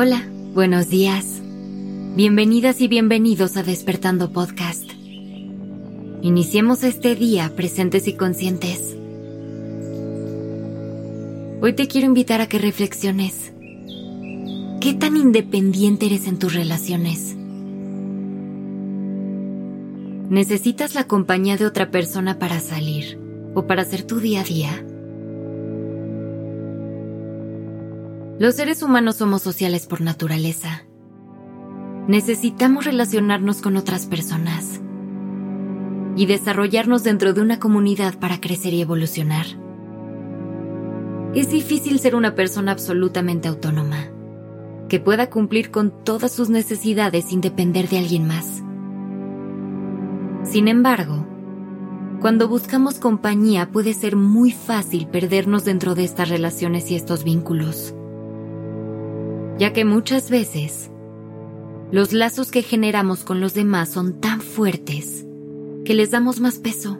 Hola, buenos días. Bienvenidas y bienvenidos a Despertando Podcast. Iniciemos este día presentes y conscientes. Hoy te quiero invitar a que reflexiones. ¿Qué tan independiente eres en tus relaciones? ¿Necesitas la compañía de otra persona para salir o para hacer tu día a día? Los seres humanos somos sociales por naturaleza. Necesitamos relacionarnos con otras personas y desarrollarnos dentro de una comunidad para crecer y evolucionar. Es difícil ser una persona absolutamente autónoma, que pueda cumplir con todas sus necesidades sin depender de alguien más. Sin embargo, cuando buscamos compañía puede ser muy fácil perdernos dentro de estas relaciones y estos vínculos ya que muchas veces los lazos que generamos con los demás son tan fuertes que les damos más peso.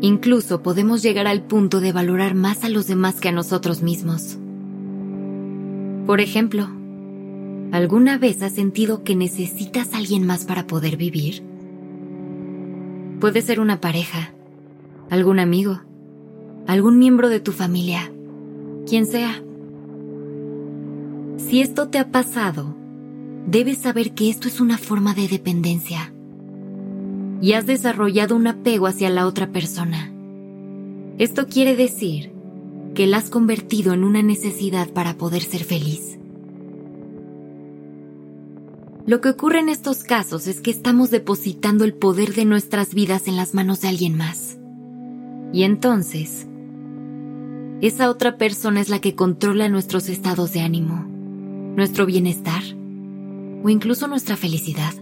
Incluso podemos llegar al punto de valorar más a los demás que a nosotros mismos. Por ejemplo, ¿alguna vez has sentido que necesitas a alguien más para poder vivir? Puede ser una pareja, algún amigo, algún miembro de tu familia, quien sea. Si esto te ha pasado, debes saber que esto es una forma de dependencia y has desarrollado un apego hacia la otra persona. Esto quiere decir que la has convertido en una necesidad para poder ser feliz. Lo que ocurre en estos casos es que estamos depositando el poder de nuestras vidas en las manos de alguien más. Y entonces, esa otra persona es la que controla nuestros estados de ánimo nuestro bienestar o incluso nuestra felicidad.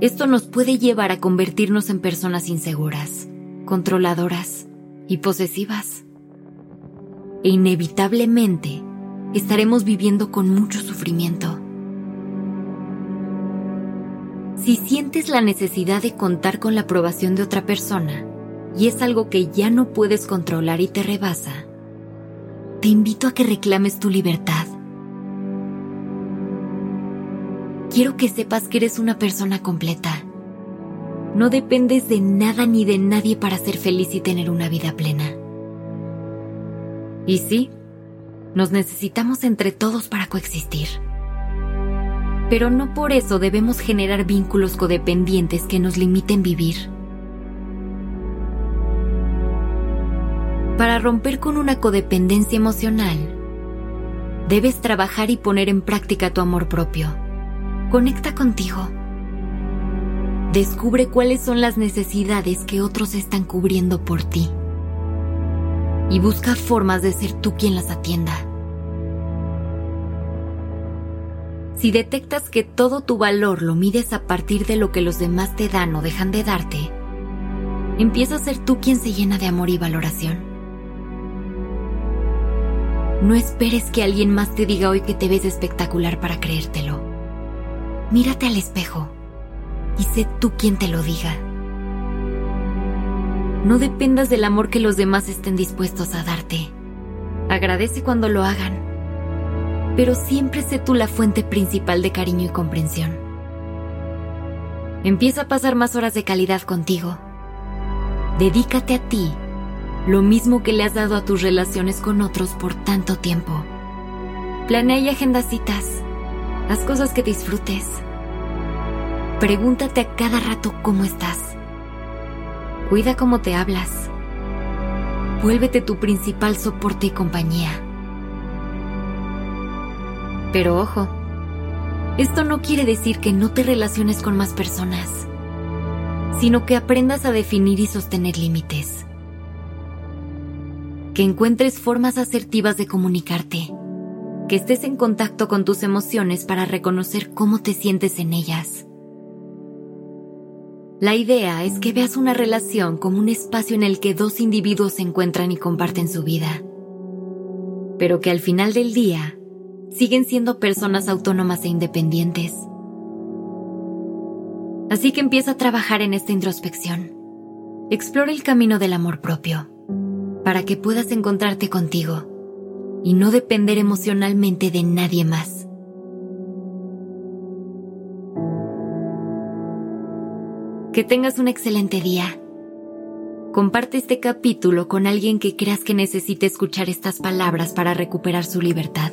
Esto nos puede llevar a convertirnos en personas inseguras, controladoras y posesivas. E inevitablemente estaremos viviendo con mucho sufrimiento. Si sientes la necesidad de contar con la aprobación de otra persona y es algo que ya no puedes controlar y te rebasa, te invito a que reclames tu libertad quiero que sepas que eres una persona completa. No dependes de nada ni de nadie para ser feliz y tener una vida plena. Y sí, nos necesitamos entre todos para coexistir. Pero no por eso debemos generar vínculos codependientes que nos limiten vivir. Para romper con una codependencia emocional, debes trabajar y poner en práctica tu amor propio Conecta contigo. Descubre cuáles son las necesidades que otros están cubriendo por ti. Y busca formas de ser tú quien las atienda. Si detectas que todo tu valor lo mides a partir de lo que los demás te dan o dejan de darte, empieza a ser tú quien se llena de amor y valoración. No esperes que alguien más te diga hoy que te ves espectacular para creértelo. Mírate al espejo y sé tú quien te lo diga. No dependas del amor que los demás estén dispuestos a darte. Agradece cuando lo hagan, pero siempre sé tú la fuente principal de cariño y comprensión. Empieza a pasar más horas de calidad contigo. Dedícate a ti, lo mismo que le has dado a tus relaciones con otros por tanto tiempo. Planea y agenda citas Haz cosas que disfrutes. Pregúntate a cada rato cómo estás. Cuida cómo te hablas. Vuélvete tu principal soporte y compañía. Pero ojo, esto no quiere decir que no te relaciones con más personas, sino que aprendas a definir y sostener límites. Que encuentres formas asertivas de comunicarte que estés en contacto con tus emociones para reconocer cómo te sientes en ellas. La idea es que veas una relación como un espacio en el que dos individuos se encuentran y comparten su vida, pero que al final del día siguen siendo personas autónomas e independientes. Así que empieza a trabajar en esta introspección. Explora el camino del amor propio, para que puedas encontrarte contigo y no depender emocionalmente de nadie más. Que tengas un excelente día. Comparte este capítulo con alguien que creas que necesite escuchar estas palabras para recuperar su libertad.